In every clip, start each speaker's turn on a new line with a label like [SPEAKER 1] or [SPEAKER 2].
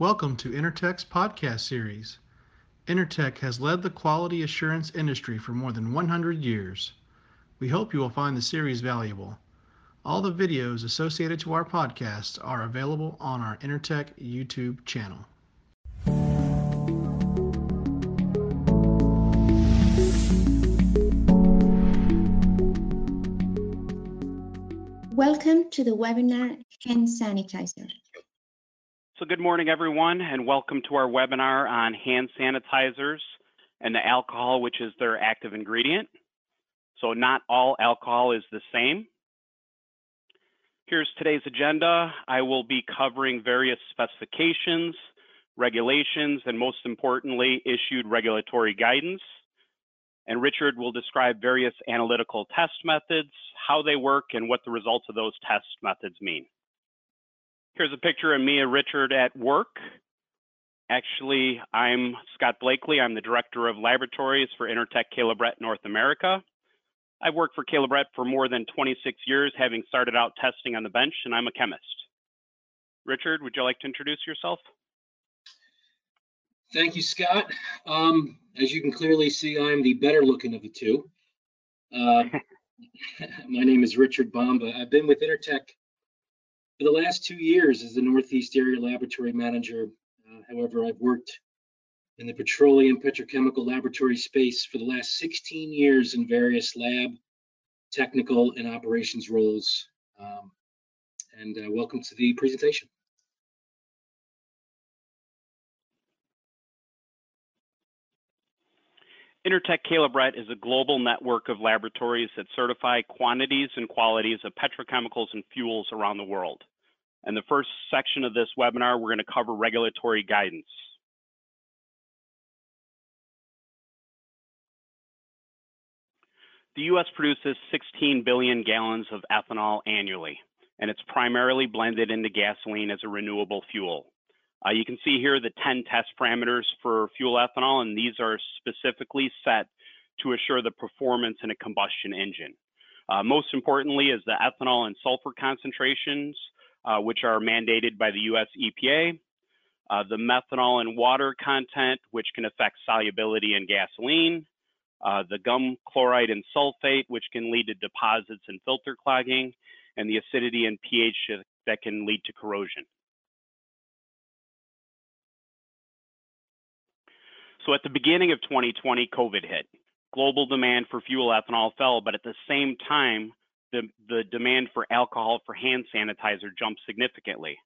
[SPEAKER 1] Welcome to Intertek's podcast series. Intertek has led the quality assurance industry for more than 100 years. We hope you will find the series valuable. All the videos associated to our podcast are available on our Intertek YouTube channel.
[SPEAKER 2] Welcome to the webinar Hand Sanitizer.
[SPEAKER 3] Good morning, everyone, and welcome to our webinar on hand sanitizers and the alcohol, which is their active ingredient. So not all alcohol is the same. Here's today's agenda. I will be covering various specifications, regulations, and most importantly, issued regulatory guidance. And Richard will describe various analytical test methods, how they work, and what the results of those test methods mean. Here's a picture of me and Richard at work. Actually, I'm Scott Blakely. I'm the Director of Laboratories for Intertek Caleb Brett North America. I've worked for Caleb Brett for more than 26 years, having started out testing on the bench, and I'm a chemist. Richard, would you like to introduce yourself?
[SPEAKER 4] Thank you, Scott. Um, as you can clearly see, I'm the better looking of the two. Uh, my name is Richard Bomba. I've been with Intertek for the last two years as the Northeast Area Laboratory Manager. Uh, however, I've worked in the petroleum petrochemical laboratory space for the last 16 years in various lab, technical, and operations roles. Um, and uh, welcome to the presentation.
[SPEAKER 3] Intertek Caleb Brett is a global network of laboratories that certify quantities and qualities of petrochemicals and fuels around the world. In the first section of this webinar, we're going to cover regulatory guidance. The US produces 16 billion gallons of ethanol annually, and it's primarily blended into gasoline as a renewable fuel. Uh, you can see here the 10 test parameters for fuel ethanol, and these are specifically set to assure the performance in a combustion engine. Uh, most importantly is the ethanol and sulfur concentrations, uh, which are mandated by the US EPA, uh, the methanol and water content, which can affect solubility in gasoline, uh, the gum chloride and sulfate, which can lead to deposits and filter clogging, and the acidity and pH that can lead to corrosion. So at the beginning of 2020, COVID hit. Global demand for fuel ethanol fell, but at the same time, the, the demand for alcohol for hand sanitizer jumped significantly.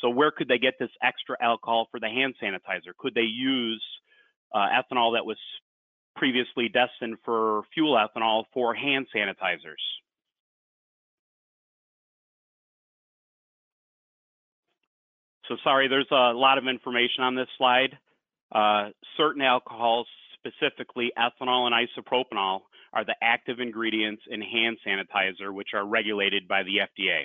[SPEAKER 3] So where could they get this extra alcohol for the hand sanitizer? Could they use uh, ethanol that was previously destined for fuel ethanol for hand sanitizers? So sorry, there's a lot of information on this slide. Uh, certain alcohols, specifically ethanol and isopropanol, are the active ingredients in hand sanitizer, which are regulated by the FDA.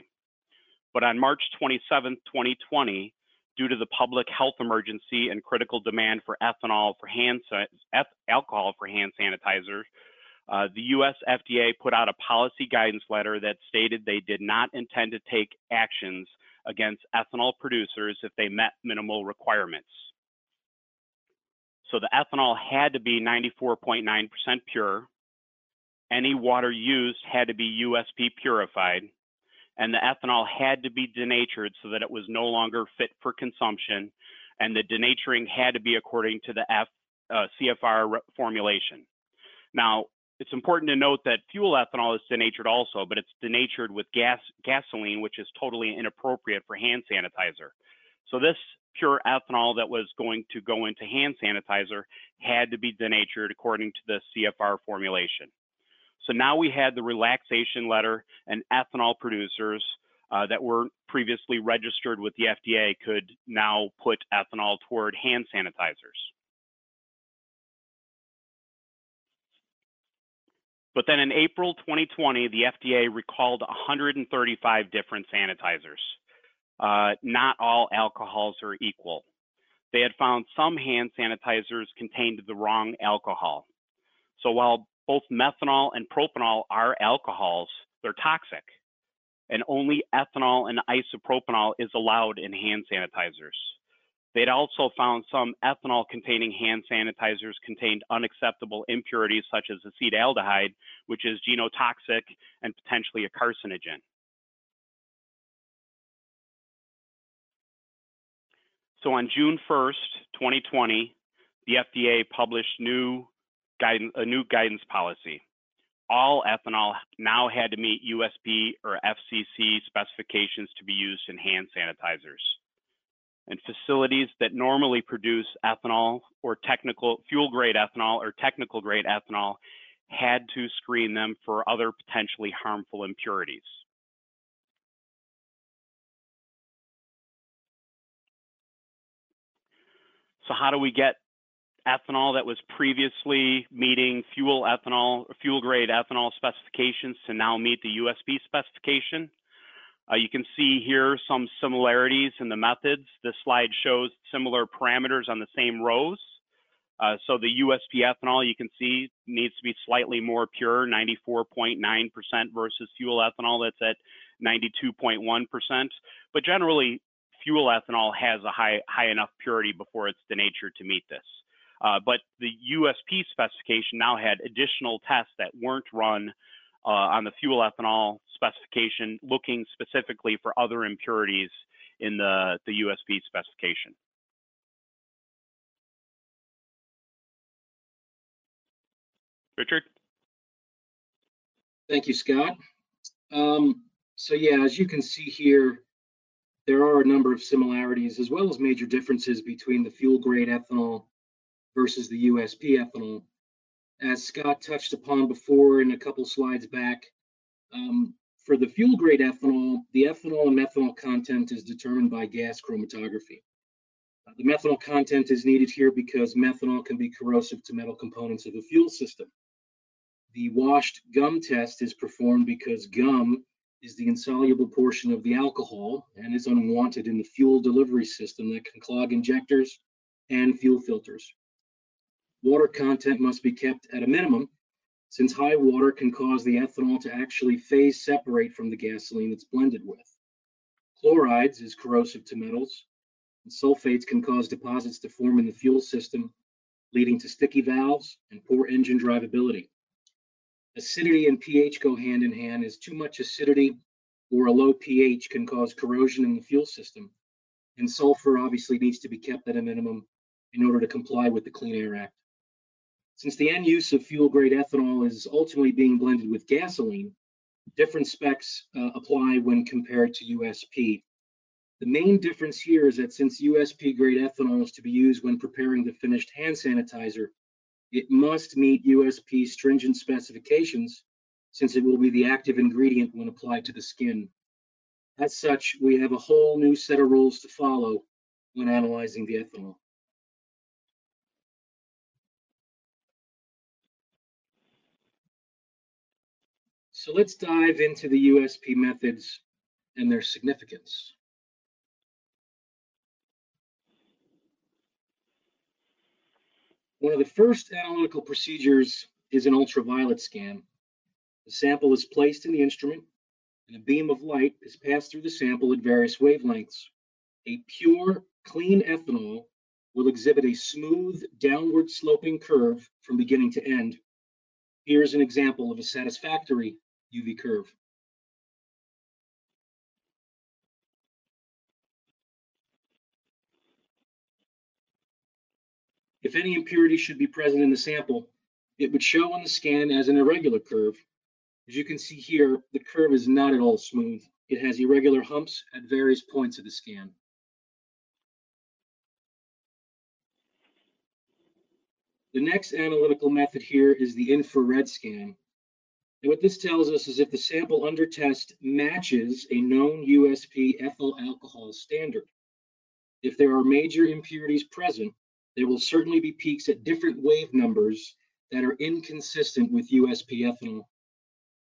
[SPEAKER 3] But on March 27, 2020, due to the public health emergency and critical demand for ethanol for hand alcohol for hand sanitizer, uh, the US FDA put out a policy guidance letter that stated they did not intend to take actions against ethanol producers if they met minimal requirements. So the ethanol had to be 94.9% pure. Any water used had to be USP purified. And the ethanol had to be denatured so that it was no longer fit for consumption. And the denaturing had to be according to the F, uh, CFR formulation. Now, it's important to note that fuel ethanol is denatured also, but it's denatured with gas gasoline, which is totally inappropriate for hand sanitizer. So this pure ethanol that was going to go into hand sanitizer had to be denatured according to the CFR formulation. So now we had the relaxation letter and ethanol producers uh, that were previously registered with the FDA could now put ethanol toward hand sanitizers. But then in April 2020, the FDA recalled 135 different sanitizers uh, not all alcohols are equal. They had found some hand sanitizers contained the wrong alcohol. So while both methanol and propanol are alcohols, they're toxic. And only ethanol and isopropanol is allowed in hand sanitizers. They'd also found some ethanol containing hand sanitizers contained unacceptable impurities such as acetaldehyde, which is genotoxic and potentially a carcinogen. So on June 1st, 2020, the FDA published new guidance, a new guidance policy. All ethanol now had to meet USP or FCC specifications to be used in hand sanitizers. And facilities that normally produce ethanol or technical fuel grade ethanol or technical grade ethanol had to screen them for other potentially harmful impurities. So how do we get ethanol that was previously meeting fuel ethanol, fuel grade ethanol specifications to now meet the USP specification? Uh, you can see here some similarities in the methods. This slide shows similar parameters on the same rows. Uh, so the USP ethanol you can see needs to be slightly more pure, 94.9% versus fuel ethanol that's at 92.1%. But generally, fuel ethanol has a high, high enough purity before it's denatured to meet this. Uh, but the USP specification now had additional tests that weren't run uh, on the fuel ethanol specification, looking specifically for other impurities in the, the USP specification. Richard?
[SPEAKER 4] Thank you, Scott. Um, so yeah, as you can see here, there are a number of similarities as well as major differences between the fuel grade ethanol versus the USP ethanol. As Scott touched upon before in a couple slides back, um, for the fuel grade ethanol, the ethanol and methanol content is determined by gas chromatography. Uh, the methanol content is needed here because methanol can be corrosive to metal components of a fuel system. The washed gum test is performed because gum is the insoluble portion of the alcohol and is unwanted in the fuel delivery system that can clog injectors and fuel filters. Water content must be kept at a minimum since high water can cause the ethanol to actually phase separate from the gasoline it's blended with. Chlorides is corrosive to metals, and sulfates can cause deposits to form in the fuel system, leading to sticky valves and poor engine drivability. Acidity and pH go hand in hand as too much acidity or a low pH can cause corrosion in the fuel system. And sulfur obviously needs to be kept at a minimum in order to comply with the Clean Air Act. Since the end use of fuel grade ethanol is ultimately being blended with gasoline, different specs uh, apply when compared to USP. The main difference here is that since USP grade ethanol is to be used when preparing the finished hand sanitizer, it must meet USP stringent specifications since it will be the active ingredient when applied to the skin. As such, we have a whole new set of rules to follow when analyzing the ethanol. So let's dive into the USP methods and their significance. One of the first analytical procedures is an ultraviolet scan. The sample is placed in the instrument and a beam of light is passed through the sample at various wavelengths. A pure, clean ethanol will exhibit a smooth downward sloping curve from beginning to end. Here's an example of a satisfactory UV curve. If any impurity should be present in the sample, it would show on the scan as an irregular curve. As you can see here, the curve is not at all smooth. It has irregular humps at various points of the scan. The next analytical method here is the infrared scan. And what this tells us is if the sample under test matches a known USP ethyl alcohol standard. If there are major impurities present, there will certainly be peaks at different wave numbers that are inconsistent with USP ethanol.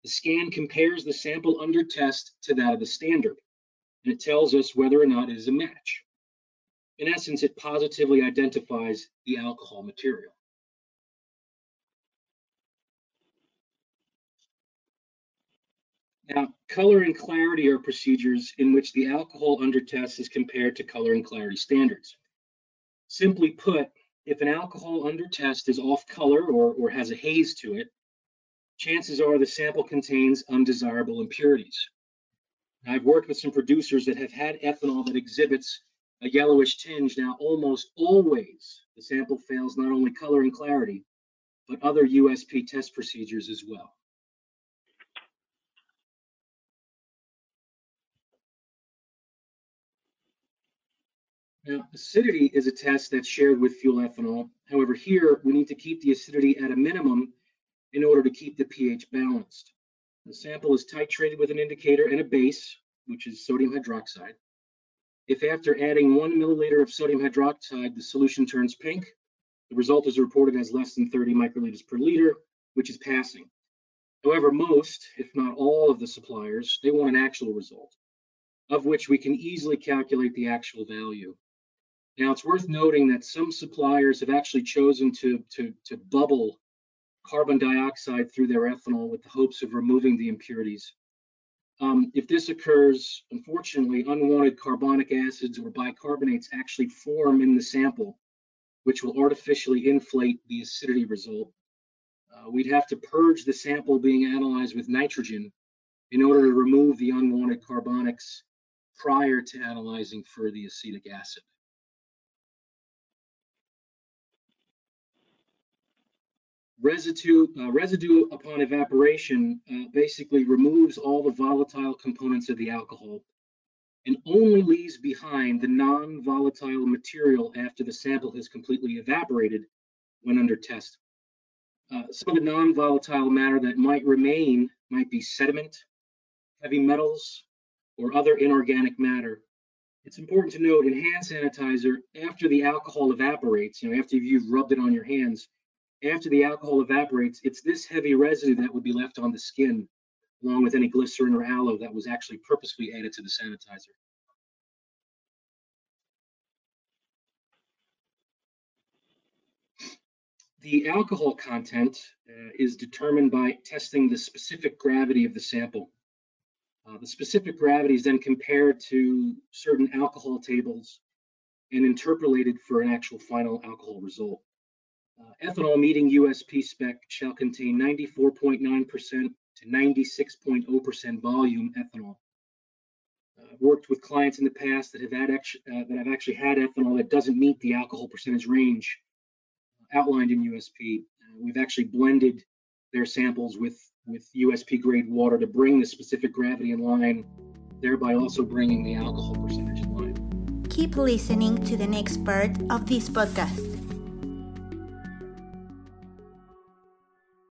[SPEAKER 4] The scan compares the sample under test to that of the standard, and it tells us whether or not it is a match. In essence, it positively identifies the alcohol material. Now, color and clarity are procedures in which the alcohol under test is compared to color and clarity standards. Simply put, if an alcohol under test is off color or, or has a haze to it, chances are the sample contains undesirable impurities. I've worked with some producers that have had ethanol that exhibits a yellowish tinge. Now, almost always the sample fails not only color and clarity, but other USP test procedures as well. Now, acidity is a test that's shared with fuel ethanol. However, here we need to keep the acidity at a minimum in order to keep the pH balanced. The sample is titrated with an indicator and a base, which is sodium hydroxide. If after adding one milliliter of sodium hydroxide, the solution turns pink, the result is reported as less than 30 microliters per liter, which is passing. However, most, if not all of the suppliers, they want an actual result, of which we can easily calculate the actual value. Now, it's worth noting that some suppliers have actually chosen to, to, to bubble carbon dioxide through their ethanol with the hopes of removing the impurities. Um, if this occurs, unfortunately, unwanted carbonic acids or bicarbonates actually form in the sample, which will artificially inflate the acidity result. Uh, we'd have to purge the sample being analyzed with nitrogen in order to remove the unwanted carbonics prior to analyzing for the acetic acid. Residue, uh, residue upon evaporation uh, basically removes all the volatile components of the alcohol and only leaves behind the non-volatile material after the sample has completely evaporated when under test. Uh, some of the non-volatile matter that might remain might be sediment, heavy metals, or other inorganic matter. It's important to note in hand sanitizer, after the alcohol evaporates, you know, after you've rubbed it on your hands, after the alcohol evaporates, it's this heavy residue that would be left on the skin, along with any glycerin or aloe that was actually purposely added to the sanitizer. The alcohol content uh, is determined by testing the specific gravity of the sample. Uh, the specific gravity is then compared to certain alcohol tables and interpolated for an actual final alcohol result. Uh, ethanol meeting USP spec shall contain 94.9% to 96.0% volume ethanol. Uh, I've worked with clients in the past that have had uh, that have actually had ethanol that doesn't meet the alcohol percentage range outlined in USP. Uh, we've actually blended their samples with with USP grade water to bring the specific gravity in line, thereby also bringing the alcohol percentage in line.
[SPEAKER 5] Keep listening to the next part of this podcast.